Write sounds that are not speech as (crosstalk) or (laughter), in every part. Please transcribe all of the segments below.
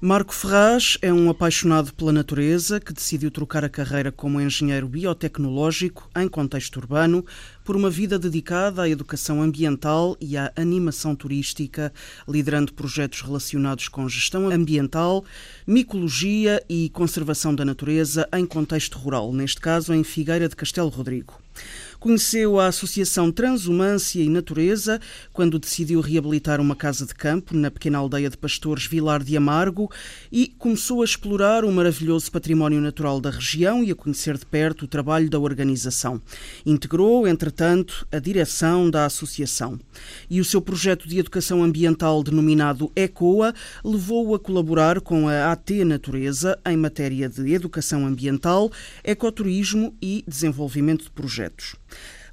Marco Ferraz é um apaixonado pela natureza que decidiu trocar a carreira como engenheiro biotecnológico em contexto urbano por uma vida dedicada à educação ambiental e à animação turística, liderando projetos relacionados com gestão ambiental, micologia e conservação da natureza em contexto rural, neste caso em Figueira de Castelo Rodrigo. Conheceu a Associação Transumância e Natureza quando decidiu reabilitar uma casa de campo na pequena aldeia de pastores Vilar de Amargo e começou a explorar o maravilhoso património natural da região e a conhecer de perto o trabalho da organização. Integrou, entretanto, a direção da associação. E o seu projeto de educação ambiental denominado ECOA levou-o a colaborar com a AT Natureza em matéria de educação ambiental, ecoturismo e desenvolvimento de projetos.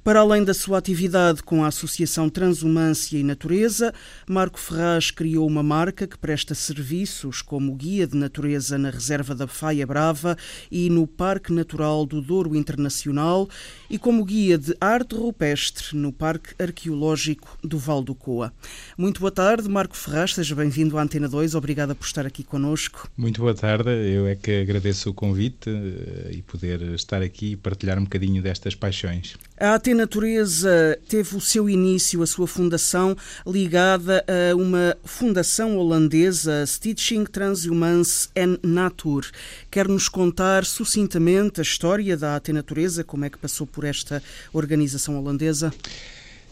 Para além da sua atividade com a Associação Transumância e Natureza, Marco Ferraz criou uma marca que presta serviços como guia de natureza na Reserva da Faia Brava e no Parque Natural do Douro Internacional e como guia de arte rupestre no Parque Arqueológico do Val do Coa. Muito boa tarde, Marco Ferraz, seja bem-vindo à Antena 2, obrigada por estar aqui connosco. Muito boa tarde, eu é que agradeço o convite eh, e poder estar aqui e partilhar um bocadinho destas paixões. A AT Natureza teve o seu início, a sua fundação, ligada a uma fundação holandesa, Stichting Transhumance en Natur. Quer nos contar sucintamente a história da AT Natureza, como é que passou por esta organização holandesa?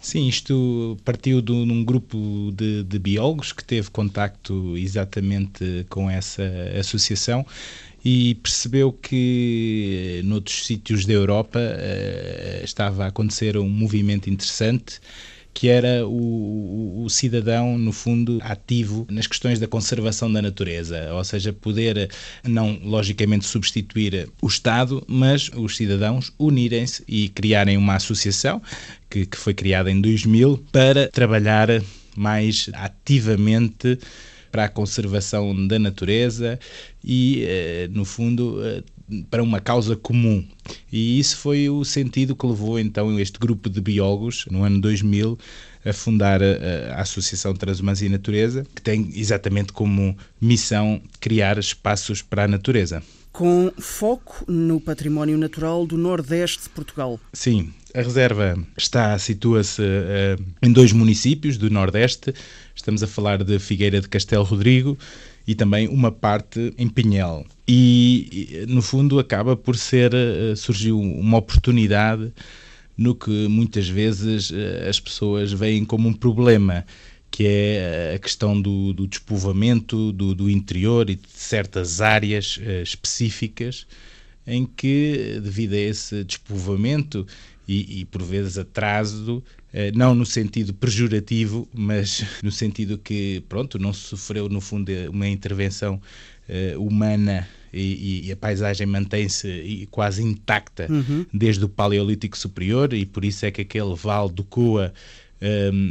Sim, isto partiu de um grupo de, de, biólogos que teve contacto exatamente com essa associação e percebeu que eh, noutros sítios da Europa uh, estava a acontecer um movimento interessante que era o, o, cidadão, no fundo, ativo nas questões da conservação da natureza, ou seja, poder, não logicamente substituir o Estado, mas os cidadãos unirem-se e criarem uma associação que, que foi criada em 2000 para trabalhar mais ativamente para a conservação da natureza e, eh, no fundo, eh, para uma causa comum. E isso foi o sentido que levou então este grupo de biólogos, no ano 2000, a fundar a, a Associação Transumância e Natureza, que tem exatamente como missão criar espaços para a natureza com foco no património natural do Nordeste de Portugal. Sim, a reserva está, situa-se uh, em dois municípios do Nordeste. Estamos a falar de Figueira de Castelo Rodrigo e também uma parte em Pinhel. E, no fundo, acaba por ser, uh, surgiu uma oportunidade no que muitas vezes uh, as pessoas veem como um problema, que é a questão do, do despovoamento do, do, interior e de certas áreas específicas em que, devido a esse despovoamento e, e por vezes atraso, uh, não no sentido pejorativo, mas (laughs) no sentido que, pronto, não sofreu, no fundo, uma intervenção uh, humana e, e, a paisagem mantém-se quase intacta uhum. desde o Paleolítico Superior e por isso é que aquele vale do Coa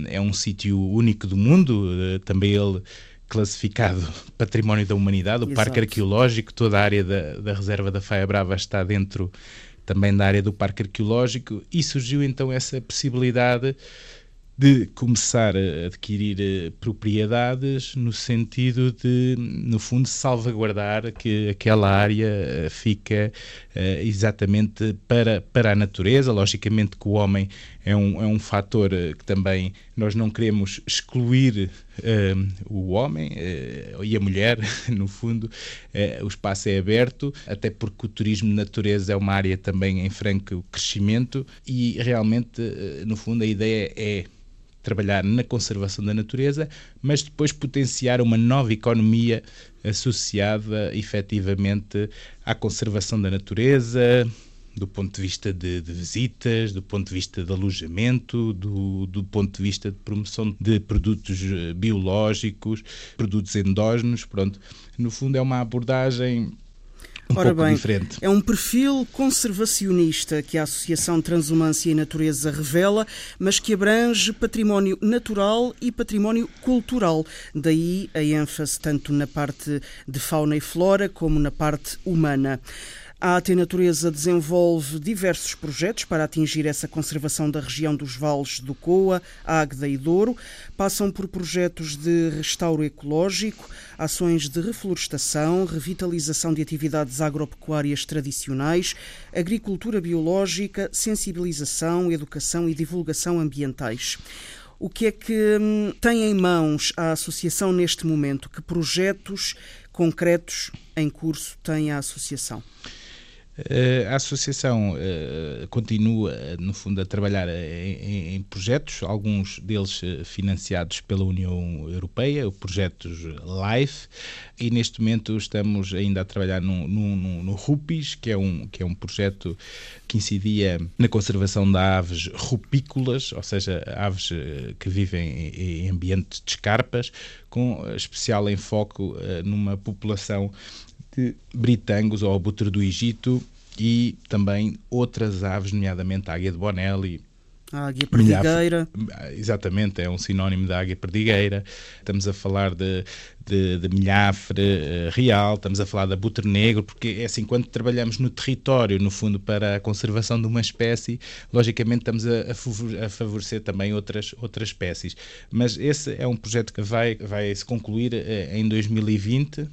é um sítio único do mundo, eh, também ele classificado (laughs) Património da Humanidade, o Exato. Parque Arqueológico, toda a área da, da Reserva da Faia Brava está dentro também da área do Parque Arqueológico e surgiu então essa possibilidade de começar a adquirir eh, propriedades no sentido de, no fundo, salvaguardar que aquela área eh, fica uh, exatamente para, para a natureza. Logicamente que o homem é um, é um fator que também nós não queremos excluir uh, o homem uh, e a mulher, (laughs) no fundo. o espaço é aberto, até porque o turismo de natureza é uma área também em franco crescimento e realmente, no fundo, a ideia é trabalhar na conservação da natureza, mas depois potenciar uma nova economia associada efetivamente à conservação da natureza, do ponto de vista de, de, visitas, do ponto de vista de alojamento, do, do ponto de vista de promoção de produtos eh, biológicos, produtos endógenos, pronto. No fundo é uma abordagem um Ora pouco bem, diferente. É um perfil conservacionista que a Associação Transumância e Natureza revela, mas que abrange património natural e património cultural. Daí a ênfase tanto na parte de fauna e flora como na parte humana. A AT Natureza desenvolve diversos projetos para atingir essa conservação da região dos vales do Coa, Águeda e Douro. Passam por projetos de restauro ecológico, ações de reflorestação, revitalização de atividades agropecuárias tradicionais, agricultura biológica, sensibilização, educação e divulgação ambientais. O que é que hum, tem em mãos a Associação neste momento? Que projetos concretos em curso tem a Associação? Eh, a associação uh, continua, no fundo, a trabalhar em, projetos, alguns deles financiados pela União Europeia, projetos LIFE, e neste momento estamos ainda a trabalhar no, no, no, RUPIS, que é, um, que é um projeto que incidia na conservação de aves rupícolas, ou seja, aves que vivem em, ambientes de escarpas, com especial enfoque numa população de britangos ou abutre do Egito e também outras aves, nomeadamente a águia de Bonelli, a águia perdigueira. Exatamente, é um sinónimo da águia perdigueira. Estamos a falar de, de, de milhafre uh, real, estamos a falar da abutre negro, porque é assim, quando trabalhamos no território, no fundo, para a conservação de uma espécie, logicamente estamos a, a favorecer também outras, outras espécies. Mas esse é um projeto que vai, vai se concluir uh, em 2020 eh,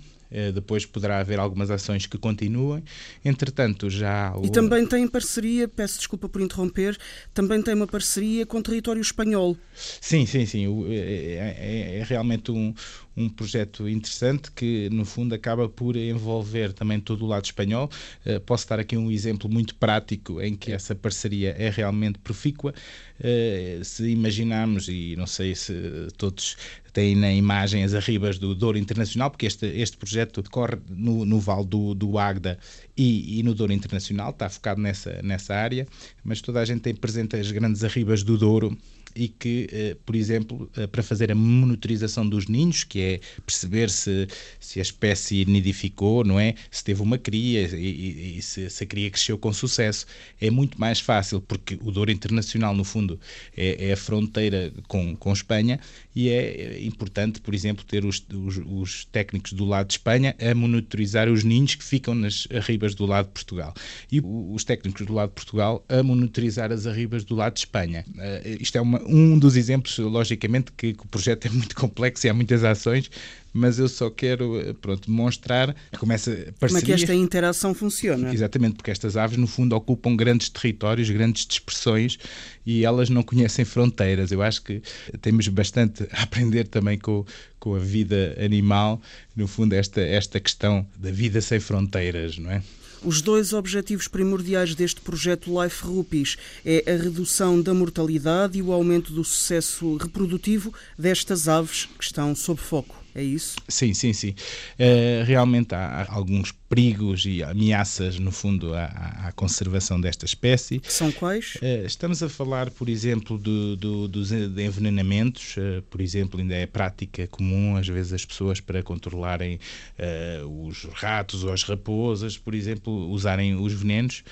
depois poderá haver algumas ações que continuem. Entretanto, já. O... E também tem parceria, peço desculpa por interromper, também tem uma parceria com o território espanhol. Sim, sim, sim. É, é, é, é realmente um, um projeto interessante que, no fundo, acaba por envolver também todo o lado espanhol. Uh, posso dar aqui um exemplo muito prático em que essa parceria é realmente profícua. Uh, se imaginarmos, e não sei se todos têm na imagem as arribas do Douro Internacional, porque este, este projeto decorre no, no Vale do, do Agda e, e, no Douro Internacional, está focado nessa, nessa área, mas toda a gente tem presente as grandes arribas do Douro e que, eh, por exemplo, eh, para fazer a monitorização dos ninhos, que é perceber se, se a espécie nidificou, não é? Se teve uma cria e, e se, se, a cria cresceu com sucesso. É muito mais fácil, porque o Douro Internacional, no fundo, é, é a fronteira com, com Espanha e é importante, por exemplo, ter os, os, os, técnicos do lado de Espanha a monitorizar os ninhos que ficam nas arribas do lado de Portugal e os técnicos do lado de Portugal a monitorizar as arribas do lado de Espanha. Uh, isto é uma, um dos exemplos, logicamente, que, que, o projeto é muito complexo e há muitas ações, mas eu só quero eh, pronto, demonstrar como essa parceria... Como é que esta interação funciona. Exatamente, porque estas aves, no fundo, ocupam grandes territórios, grandes dispersões e elas não conhecem fronteiras. Eu acho que temos bastante a aprender também com, com a vida animal, no fundo, esta, esta questão da vida sem fronteiras, não é? Os dois objetivos primordiais deste projeto Life Rupees é a redução da mortalidade e o aumento do sucesso reprodutivo destas aves que estão sob foco. É isso? Sim, sim, sim. Uh, realmente há alguns perigos e ameaças, no fundo, à, à conservação desta espécie. São quais? Uh, estamos a falar, por exemplo, do, do, dos envenenamentos. Uh, por exemplo, ainda é prática comum, às vezes, as pessoas, para controlarem os ratos ou as raposas, por exemplo, usarem os venenos.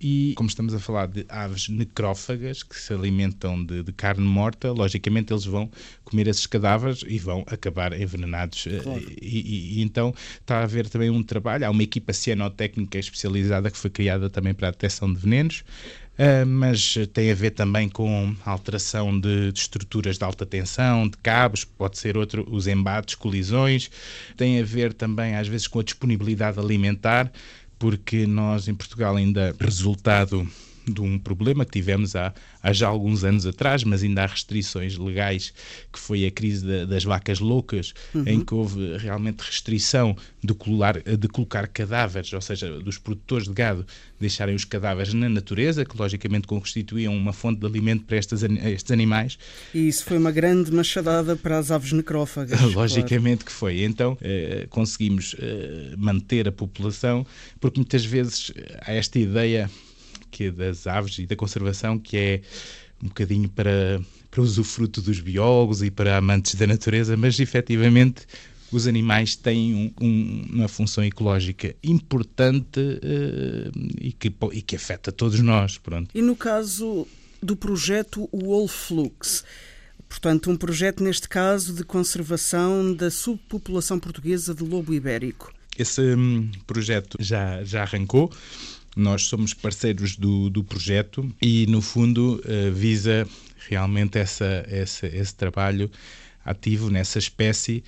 E, como estamos a falar de aves necrófagas, que se alimentam de, de carne morta, logicamente eles vão comer esses cadáveres e vão acabar envenenados. Eh, claro. E, e, e, então está a haver também um trabalho, há uma equipa cianotécnica especializada que foi criada também para a detecção de venenos. Uh, mas tem a ver também com alteração de, de, estruturas de alta tensão, de cabos, pode ser outro, os embates, colisões, tem a ver também às vezes com a disponibilidade alimentar, porque nós em Portugal ainda resultado de um problema que tivemos há, há já alguns anos atrás, mas ainda há restrições legais, que foi a crise da, das vacas loucas, uhum. em que houve realmente restrição de, colar, de colocar cadáveres, ou seja, dos produtores de gado deixarem os cadáveres na natureza, que logicamente constituíam uma fonte de alimento para estes, estes animais. E isso foi uma grande machadada para as aves necrófagas. (laughs) logicamente claro. que foi. Então eh, conseguimos eh, manter a população, porque muitas vezes há esta ideia que das aves e da conservação, que é um bocadinho para, para usufruto dos biólogos e para amantes da natureza, mas efetivamente os animais têm um, um, uma função ecológica importante uh, e, que, e que afeta todos nós. Pronto. E no caso do projeto Wolflux, portanto, um projeto, neste caso, de conservação da subpopulação portuguesa de lobo ibérico. Esse um, projeto já, já arrancou. Nós somos parceiros do, do projeto e, no fundo, uh, visa realmente essa, essa, esse trabalho ativo nessa espécie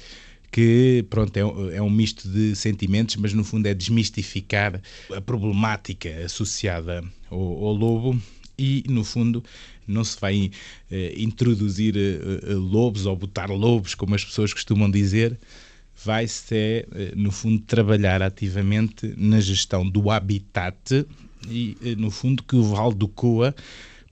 que pronto, é, é, um misto de sentimentos, mas no fundo é desmistificar a problemática associada ao, ao lobo e, no fundo, não se vai eh, introduzir eh, lobos ou botar lobos, como as pessoas costumam dizer, vai-se, eh, no fundo, trabalhar ativamente na gestão do habitat e, eh, no fundo, que o Val do Coa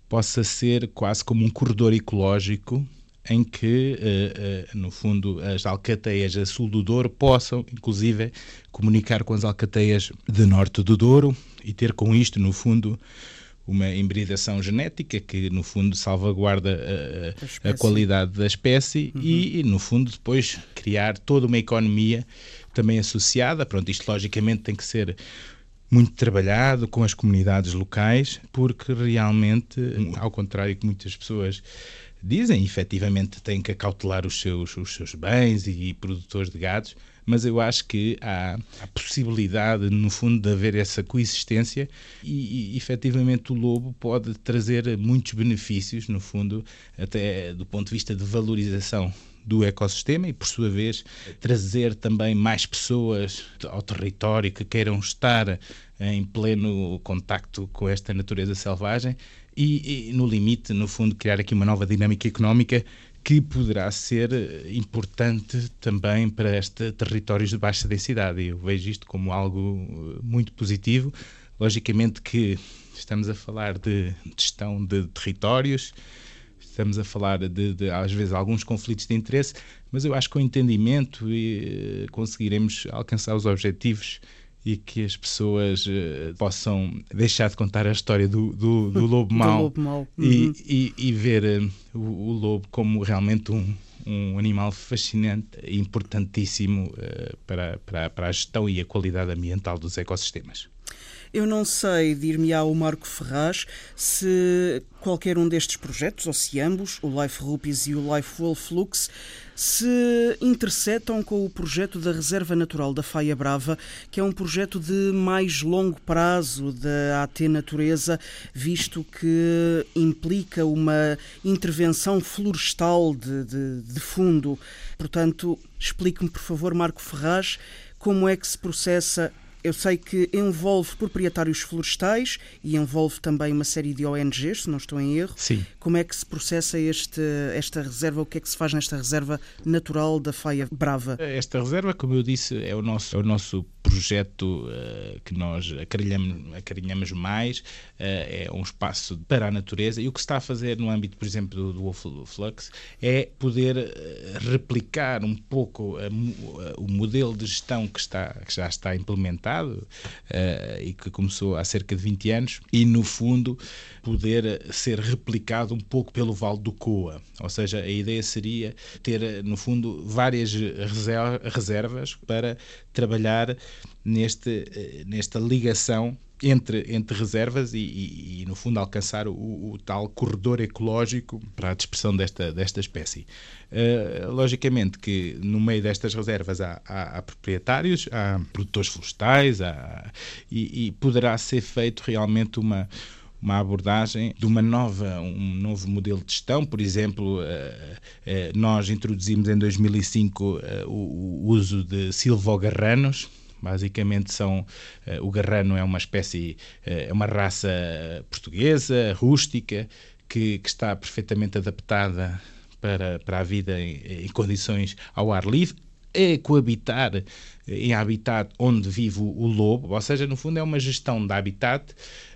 possa ser quase como um corredor ecológico em que, uh, no fundo, as alcateias a sul do Douro possam, inclusive, comunicar com as alcateias de norte do Douro e ter com isto, no fundo, uma hibridação genética que, no fundo, salvaguarda a, a qualidade da espécie uhum. e, no fundo, depois criar toda uma economia também associada. Pronto, isto logicamente tem que ser muito trabalhado com as comunidades locais, porque realmente, ao contrário que muitas pessoas dizem, efetivamente têm que acautelar os seus, os seus bens e, e produtores de gados, mas eu acho que há a possibilidade, no fundo, de haver essa coexistência e, e efetivamente o lobo pode trazer muitos benefícios, no fundo, até do ponto de vista de valorização do ecossistema e, por sua vez, trazer também mais pessoas ao território que queiram estar em pleno contacto com esta natureza selvagem e, e, no limite, no fundo, criar aqui uma nova dinâmica económica que poderá ser importante também para estes territórios de baixa densidade. Eu vejo isto como algo muito positivo. Logicamente que estamos a falar de gestão de territórios, estamos a falar de, de, às vezes, alguns conflitos de interesse, mas eu acho que com entendimento e, conseguiremos alcançar os objetivos e que as pessoas uh, possam deixar de contar a história do, do, do lobo (laughs) mau, lobo mau. Uhum. E, e, e, ver uh, o, o, lobo como realmente um, um animal fascinante e importantíssimo uh, para, para, para a gestão e a qualidade ambiental dos ecossistemas. Eu não sei, dir-me-á o Marco Ferraz, se qualquer um destes projetos, ou se ambos, o Life Rupees e o Life Wolflux, se interceptam com o projeto da Reserva Natural da Faia Brava, que é um projeto de mais longo prazo da AT Natureza, visto que implica uma intervenção florestal de, de, de fundo. Portanto, explique-me, por favor, Marco Ferraz, como é que se processa eu sei que envolve proprietários florestais e envolve também uma série de ONGs, se não estou em erro. Sim. Como é que se processa este, esta reserva? O que é que se faz nesta reserva natural da Faia Brava? Esta reserva, como eu disse, é o nosso, é o nosso projeto uh, que nós acarinhamos, acarinhamos mais, uh, é um espaço para a natureza e o que se está a fazer no âmbito, por exemplo, do, do Wolf Flux é poder uh, replicar um pouco o modelo de gestão que, está, que já está implementado e que começou há cerca de 20 anos e, no fundo, poder ser replicado um pouco pelo Vale do Coa. Ou seja, a ideia seria ter, no fundo, várias reservas para trabalhar neste, eh, nesta ligação entre, entre reservas e, e, e, no fundo, alcançar o, o, tal corredor ecológico para a dispersão desta, desta espécie. Uh, logicamente que no meio destas reservas há, há, há proprietários, há produtores florestais há, e, e poderá ser feito realmente uma uma abordagem de uma nova, um novo modelo de gestão. Por exemplo, eh, eh, nós introduzimos em 2005 eh, o uso de silvogarranos, Basicamente são o garrano é uma espécie, é uma raça portuguesa, rústica, que, que está perfeitamente adaptada para, para a vida em, em condições ao ar livre, é coabitar em habitat onde vive o lobo, ou seja, no fundo é uma gestão de habitat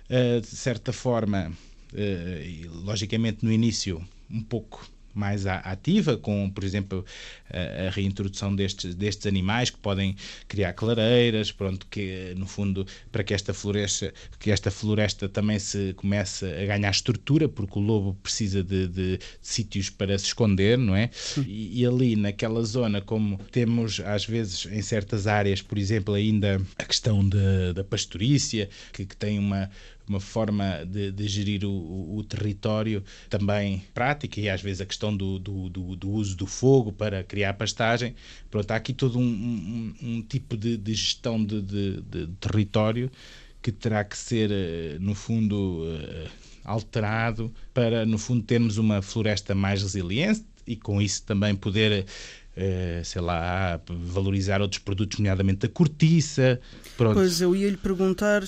uh, de certa forma, uh, e, logicamente no início um pouco mais ativa, com, por exemplo, a, a, reintrodução destes, destes animais que podem criar clareiras, pronto, que no fundo, para que esta floresta, que esta floresta também se comece a ganhar estrutura, porque o lobo precisa de, de, de sítios para se esconder, não é? E, e, ali naquela zona, como temos às vezes em certas áreas, por exemplo, ainda a questão da, da pastorícia, que, que tem uma uma forma de, de gerir o, o, território também prática e às vezes a questão do, do, do, do uso do fogo para criar pastagem. Pronto, há aqui todo um, um, um tipo de, de gestão de, de, território que terá que ser, eh, no fundo, eh, alterado para, no fundo, termos uma floresta mais resiliente e com isso também poder Uh, sei lá, valorizar outros produtos, nomeadamente a cortiça. Pronto. Pois eu ia lhe perguntar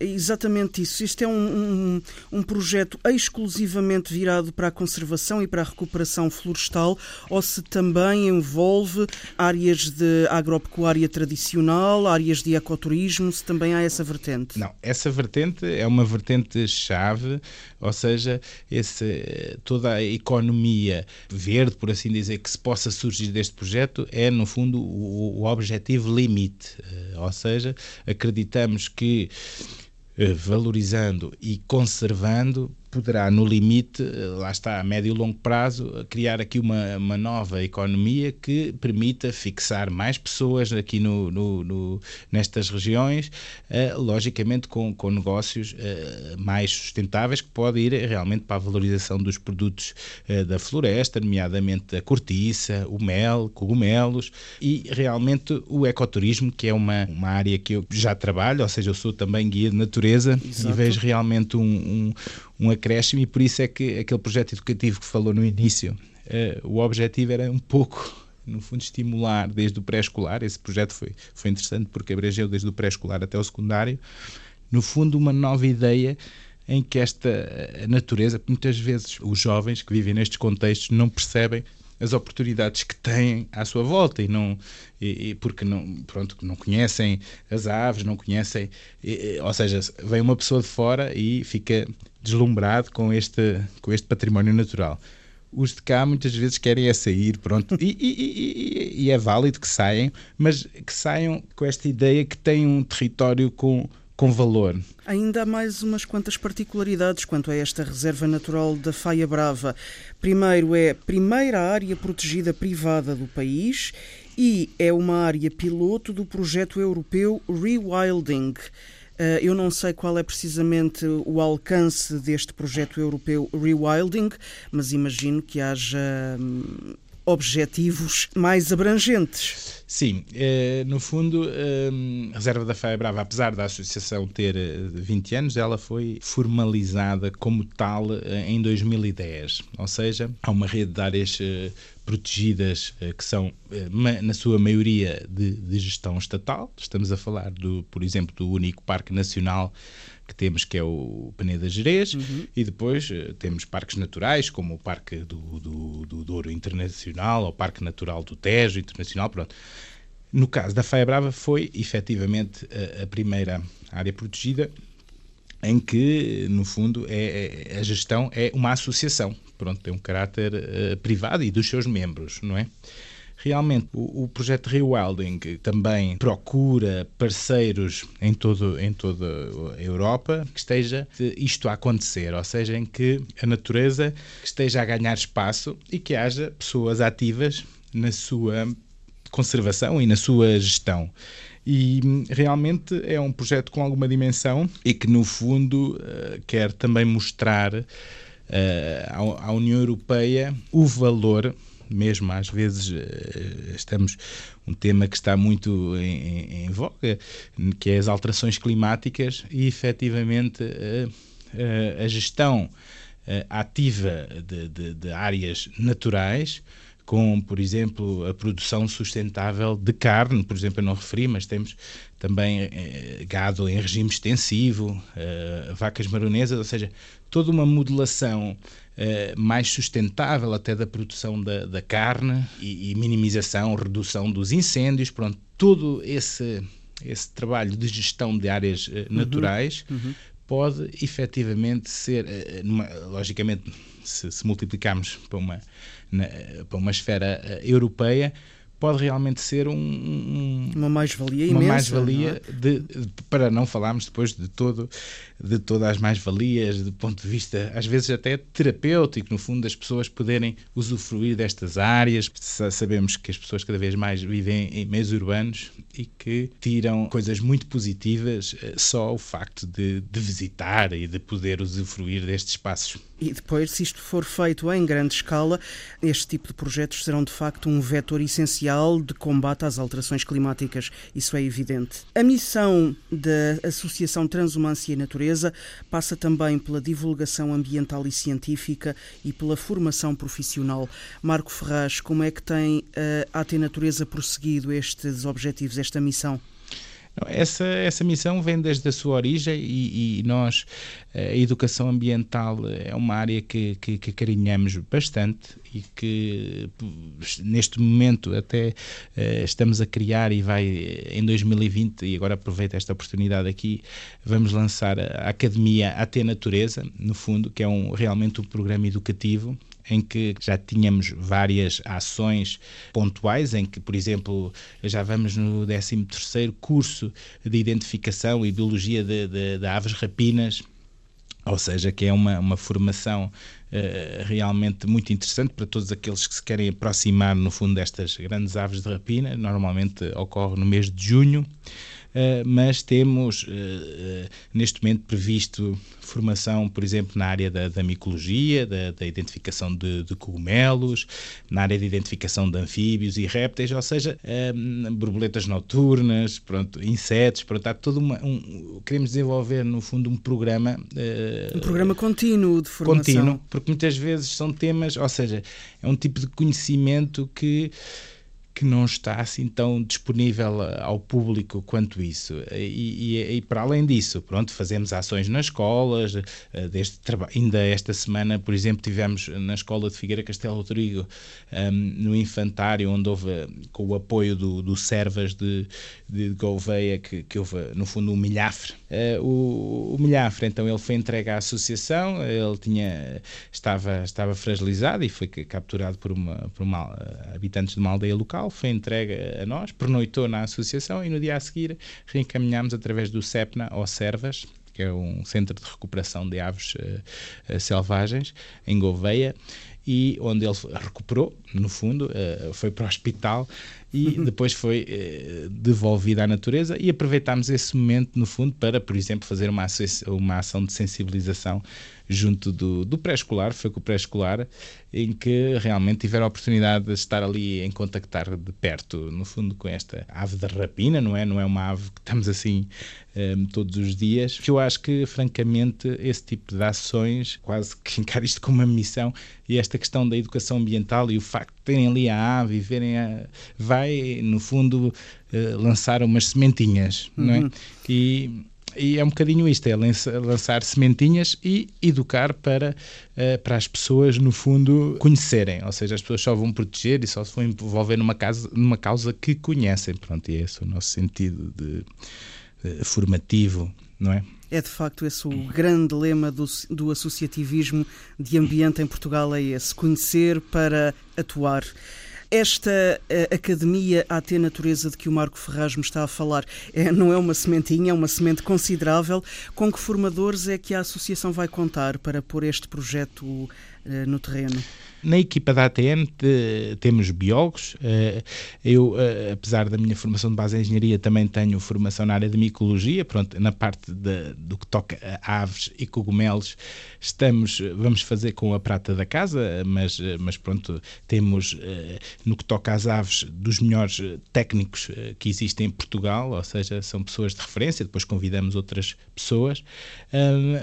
exatamente isso. Isto é um, um, um, projeto exclusivamente virado para a conservação e para a recuperação florestal ou se também envolve áreas de agropecuária tradicional, áreas de ecoturismo, se também há essa vertente? Não, essa vertente é uma vertente chave, ou seja, esse, toda a economia verde, por assim dizer, que se possa surgir deste projeto é, no fundo, o, o objetivo limite. Eh, ou seja, acreditamos que valorizando e conservando poderá, no limite, eh, lá está, a médio e longo prazo, criar aqui uma, uma nova economia que permita fixar mais pessoas aqui no, no, no nestas regiões, uh, logicamente com, com negócios uh, mais sustentáveis que pode ir realmente para a valorização dos produtos uh, da floresta, nomeadamente a cortiça, o mel, cogumelos e realmente o ecoturismo, que é uma, uma área que eu já trabalho, ou seja, eu sou também guia de natureza Exato. e vejo realmente um, um um acréscimo e por isso é que aquele projeto educativo que falou no início, uh, o objetivo era um pouco no fundo, estimular desde o pré-escolar. Esse projeto foi, foi interessante porque abrangeu desde o pré-escolar até o secundário. No fundo, uma nova ideia em que esta natureza, muitas vezes os jovens que vivem nestes contextos não percebem as oportunidades que têm à sua volta e não e, e porque não pronto não conhecem as aves não conhecem e, ou seja vem uma pessoa de fora e fica deslumbrado com este com este património natural. Os de cá muitas vezes querem é sair, pronto, e, e, e, e, é válido que saiam, mas que saiam com esta ideia que têm um território com, com valor. Ainda há mais umas quantas particularidades quanto a esta reserva natural da Faia Brava. Primeiro, é a primeira área protegida privada do país e é uma área piloto do projeto europeu Rewilding. Eh, eu não sei qual é precisamente o alcance deste projeto europeu Rewilding, mas imagino que haja hum, objetivos mais abrangentes. Sim, eh, no fundo, eh, a Reserva da Faia Brava, apesar da associação ter 20 eh, anos, ela foi formalizada como tal em 2010. Ou seja, há uma rede de áreas protegidas que são, na sua maioria, de, de gestão estatal. Estamos a falar, do, por exemplo, do único Parque Nacional que temos, que é o Peneda Gerês, uhum. e depois uh, temos parques naturais, como o Parque do, do, do Douro Internacional, ou o Parque Natural do Tejo Internacional, pronto. No caso da Faia Brava foi efetivamente a, a primeira área protegida em que, no fundo, é, é, a gestão é uma associação, pronto, tem um caráter uh, privado e dos seus membros, não é? Realmente, o, o projeto Rewilding também procura parceiros em, todo, em toda a Europa que esteja isto a acontecer, ou seja, em que a natureza esteja a ganhar espaço e que haja pessoas ativas na sua conservação e na sua gestão. E realmente é um projeto com alguma dimensão e que, no fundo, uh, quer também mostrar uh, à União Europeia o valor mesmo às vezes eh, estamos um tema que está muito em, em voga, que é as alterações climáticas e efetivamente a, eh, a gestão eh, ativa de, de, de áreas naturais com, por exemplo, a produção sustentável de carne, por exemplo, eu não referi, mas temos também eh, gado em regime extensivo, eh, vacas maronesas, ou seja, toda uma modelação eh, mais sustentável até da produção da, da carne e, e, minimização, redução dos incêndios, pronto, todo esse, esse trabalho de gestão de áreas eh, naturais uhum, uhum pode efetivamente ser, numa, logicamente, se, se multiplicarmos para uma, na, para uma esfera europeia, pode realmente ser um, um uma mais-valia imensa. Uma mais-valia, é? para não falarmos depois de, todo, de todas as mais-valias, do ponto de vista, às vezes até terapêutico, no fundo, das pessoas poderem usufruir destas áreas. Sabemos que as pessoas cada vez mais vivem em meios urbanos e que tiram coisas muito positivas eh, só o facto de, de visitar e de poder usufruir destes espaços. E depois, se isto for feito em grande escala, este tipo de projetos serão de facto um vetor essencial de combate às alterações climáticas. Isso é evidente. A missão da Associação Transumância e Natureza passa também pela divulgação ambiental e científica e pela formação profissional. Marco Ferraz, como é que tem a AT Natureza prosseguido estes objetivos, esta missão? Essa, essa missão vem desde a sua origem e, e, nós, eh, a educação ambiental é uma área que, que, que carinhamos bastante e que neste momento até uh, estamos a criar e vai em 2020, e agora aproveito esta oportunidade aqui, vamos lançar a Academia AT Natureza, no fundo, que é um, realmente um programa educativo em que já tínhamos várias ações pontuais, em que, por exemplo, já vamos no 13º curso de identificação e biologia de, de, de aves rapinas, ou seja, que é uma, uma formação uh, realmente muito interessante para todos aqueles que se querem aproximar, no fundo, destas grandes aves de rapina. Normalmente ocorre no mês de junho. Uh, mas temos uh, uh, neste momento previsto formação, por exemplo, na área da, da micologia, da, da identificação de, de, cogumelos, na área de identificação de anfíbios e répteis, ou seja, borboletas noturnas, pronto, insetos, pronto, há todo uma, um, queremos desenvolver no fundo um programa um programa contínuo de formação. Contínuo, porque muitas vezes são temas, ou seja, é um tipo de conhecimento que que não está assim tão disponível ao público quanto isso. E, e, e, para além disso, pronto, fazemos ações nas escolas, eh, desde, ainda esta semana, por exemplo, tivemos na escola de Figueira Castelo Rodrigo, um, no infantário, onde houve, com o apoio do, do Servas de, de Gouveia, que, que houve, no fundo, um milhafre. Uh, o, o milhafre, então, ele foi entregue à associação, ele tinha, estava, estava fragilizado e foi capturado por, uma, por uma, habitantes de uma aldeia local, foi entregue a nós, pernoitou na associação e no dia a seguir reencaminhámos através do CEPNA ao Servas, que é um centro de recuperação de aves uh, selvagens, em Gouveia, e onde ele recuperou, no fundo, uh, foi para o hospital e uhum. depois foi devolvido à natureza e aproveitámos esse momento, no fundo, para, por exemplo, fazer uma, uma ação de sensibilização junto do, do pré-escolar, foi com o pré-escolar, em que realmente tiveram a oportunidade de estar ali em contactar de perto, no fundo, com esta ave da rapina, não é? Não é uma ave que estamos assim um, ehm, todos os dias. Que eu acho que, francamente, esse tipo de ações, quase que (laughs) encaro isto como uma missão, e esta questão da educação ambiental e o facto de terem ali a ave e verem a. vai, no fundo, uh, lançar umas sementinhas, uhum. não é? Uhum. E e é um bocadinho isto, é lançar sementinhas e educar para, uh, para as pessoas, no fundo, conhecerem. Ou seja, as pessoas só vão proteger e só se vão envolver numa, casa, numa causa que conhecem. Pronto, e é esse o nosso sentido de, de formativo, não é? É de facto esse o grande lema do, do associativismo de ambiente em Portugal, é esse, conhecer para atuar. Esta uh, academia AT Natureza de que o Marco Ferraz me está a falar é, não é uma sementinha, é uma semente considerável. Com que formadores é que a associação vai contar para pôr este projeto uh, no terreno? Na equipa da ATN temos biólogos. Eh, eu, eh, apesar da minha formação de base em engenharia, também tenho formação na área de micologia. Pronto, na parte de, do que toca a aves e cogumelos, estamos, vamos fazer com a prata da casa, mas, mas pronto, temos eh, no que toca às aves dos melhores técnicos que existem em Portugal, ou seja, são pessoas de referência. Depois convidamos outras pessoas,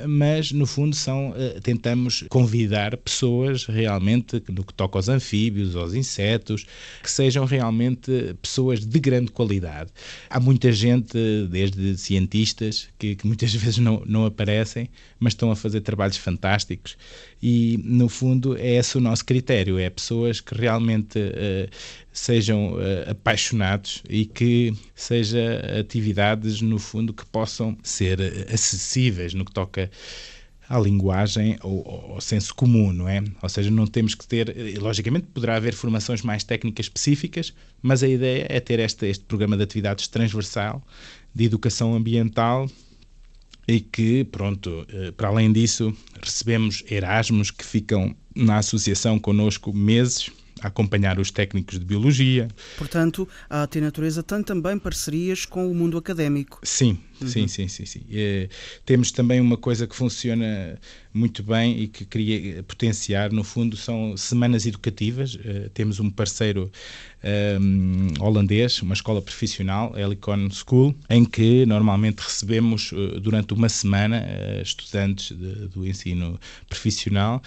mas no fundo são tentamos convidar pessoas realmente, no que toca aos anfíbios, aos insetos, que sejam realmente pessoas de grande qualidade. Há muita gente, desde cientistas, que, que muitas (laughs) vezes não, não aparecem, mas estão a fazer trabalhos fantásticos e, no fundo, é esse o nosso critério: é pessoas que realmente uh, sejam uh, apaixonados e que seja atividades, no fundo, que possam ser acessíveis no que toca à linguagem ou ao senso comum, não é? Ou seja, não temos que ter, logicamente poderá haver formações mais técnicas específicas, mas a ideia é ter este, este programa de atividades transversal de educação ambiental e que, pronto, eh, para além disso, recebemos Erasmus que ficam na associação connosco meses a acompanhar os técnicos de biologia. Portanto, a AT Natureza tem também parcerias com o mundo académico. Sim, uhum. sim, sim, sim. sim. Eh, temos também uma coisa que funciona muito bem e que queria potenciar, no fundo, são semanas educativas. Uh, temos um parceiro um, holandês, uma escola profissional, Helicon School, em que normalmente recebemos uh, durante uma semana uh, estudantes de, do ensino profissional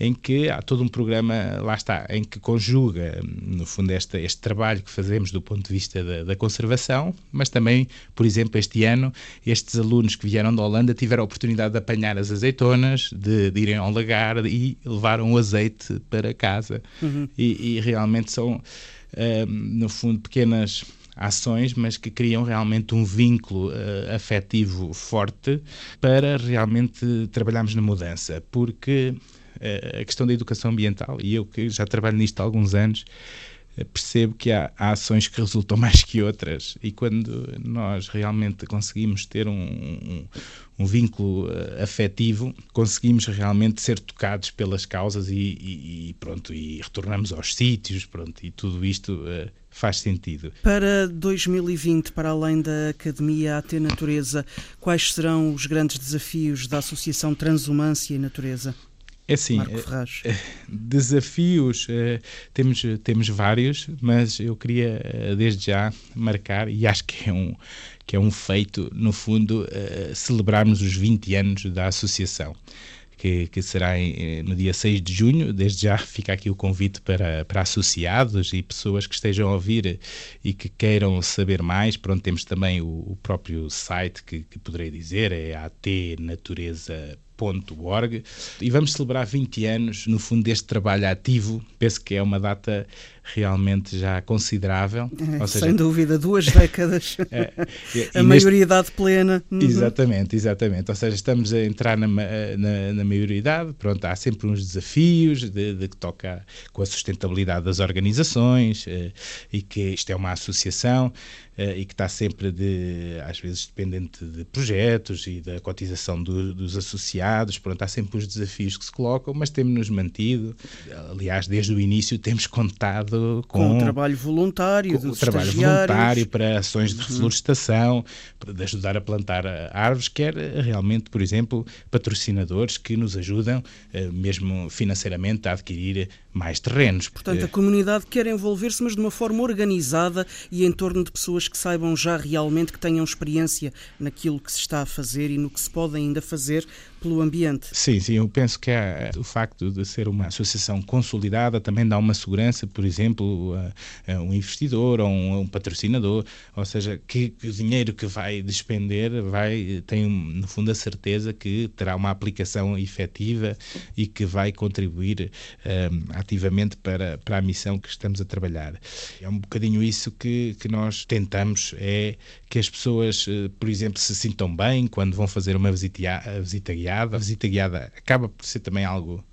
em que há todo um programa, lá está, em que conjuga, no fundo, este, este trabalho que fazemos do ponto de vista da, da, conservação, mas também, por exemplo, este ano, estes alunos que vieram da Holanda tiveram a oportunidade de apanhar as azeitonas, de, de irem ao lagar e levaram o azeite para casa. Uhum. E, e, realmente são, uh, no fundo, pequenas ações, mas que criam realmente um vínculo uh, afetivo forte para realmente trabalharmos na mudança, porque uh, a questão da educação ambiental, e eu que já trabalho nisto há alguns anos, percebo que há, há, ações que resultam (laughs) mais que outras e quando nós realmente conseguimos ter um, um, um vínculo uh, afetivo, conseguimos realmente ser tocados pelas causas e, e, e, pronto e retornamos aos sítios, pronto e tudo isto uh, faz sentido. Para 2020, para além da Academia AT Natureza, quais serão os grandes desafios da Associação Transumância e Natureza? É assim, eh, desafios uh, temos, temos vários, mas eu queria desde já marcar, e acho que é um, que é um feito, no fundo, celebrarmos os 20 anos da associação. Que, que, será em, no dia 6 de junho. Desde já fica aqui o convite para, para associados e pessoas que estejam a ouvir e que queiram saber mais. Pronto, temos também o, o próprio site que, que poderei dizer, é atnatureza.com e vamos celebrar 20 anos, no fundo, deste trabalho ativo. Penso que é uma data realmente já considerável. É, seja, sem dúvida, duas (laughs) décadas. (laughs) É, a neste... maioridade plena. Uhum. Exatamente, exatamente. Ou seja, estamos a entrar na, na, na maioridade, pronto, há sempre uns desafios de, de, que toca com a sustentabilidade das organizações eh, e que isto é uma associação eh, e que está sempre, de, às vezes, dependente de projetos e da cotização do, dos associados. Pronto, há sempre os desafios que se colocam, mas temos-nos mantido. Aliás, desde o início temos contado com, com o trabalho voluntário, com o trabalho voluntário para ações de uhum. reflorestação, de ajudar a plantar árvores, quer realmente, por exemplo, patrocinadores que nos ajudam, eh, mesmo financeiramente, a adquirir mais terrenos. Portanto, a comunidade quer envolver-se, mas de uma forma organizada e em torno de pessoas que saibam já realmente, que tenham experiência naquilo que se está a fazer e no que se pode ainda fazer pelo ambiente. Sim, sim, eu penso que é, o facto de ser uma associação consolidada também dá uma segurança, por exemplo, a, a um investidor ou um, a um patrocinador, ou seja, que, que, o dinheiro que vai despender vai, tem no fundo a certeza que terá uma aplicação efetiva e que vai contribuir um, ativamente para, para a missão que estamos a trabalhar. É um bocadinho isso que, que nós tentamos, é que as pessoas, eh, por exemplo, se sintam bem quando vão fazer uma visita, visita guiada. A visita guiada acaba por ser também algo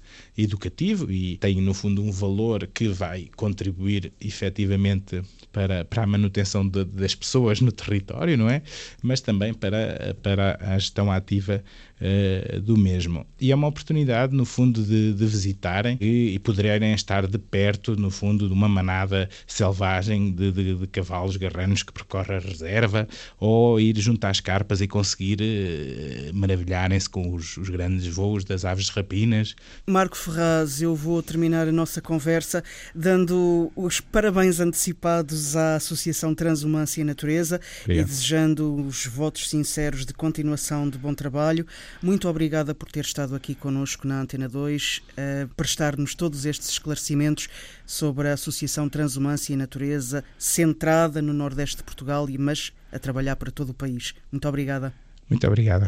educativo e tem, no fundo, um valor que vai contribuir efetivamente para, para a manutenção de, das pessoas no território, não é? Mas também para, para a gestão ativa uh, do mesmo. E é uma oportunidade, no fundo, de, de visitarem e, e, poderem estar de perto, no fundo, de uma manada selvagem de, de, de cavalos garranos que percorre a reserva ou ir junto às carpas e conseguir uh, maravilharem-se com os, os, grandes voos das aves rapinas. Marco Ferraz, eu vou terminar a nossa conversa dando os parabéns antecipados à Associação Transumância e Natureza Obrigado. e desejando os votos sinceros de continuação de bom trabalho. Muito obrigada por ter estado aqui connosco na Antena 2, a prestar-nos todos estes esclarecimentos sobre a Associação Transumância e Natureza, centrada no Nordeste de Portugal, mas a trabalhar para todo o país. Muito obrigada. Muito obrigada.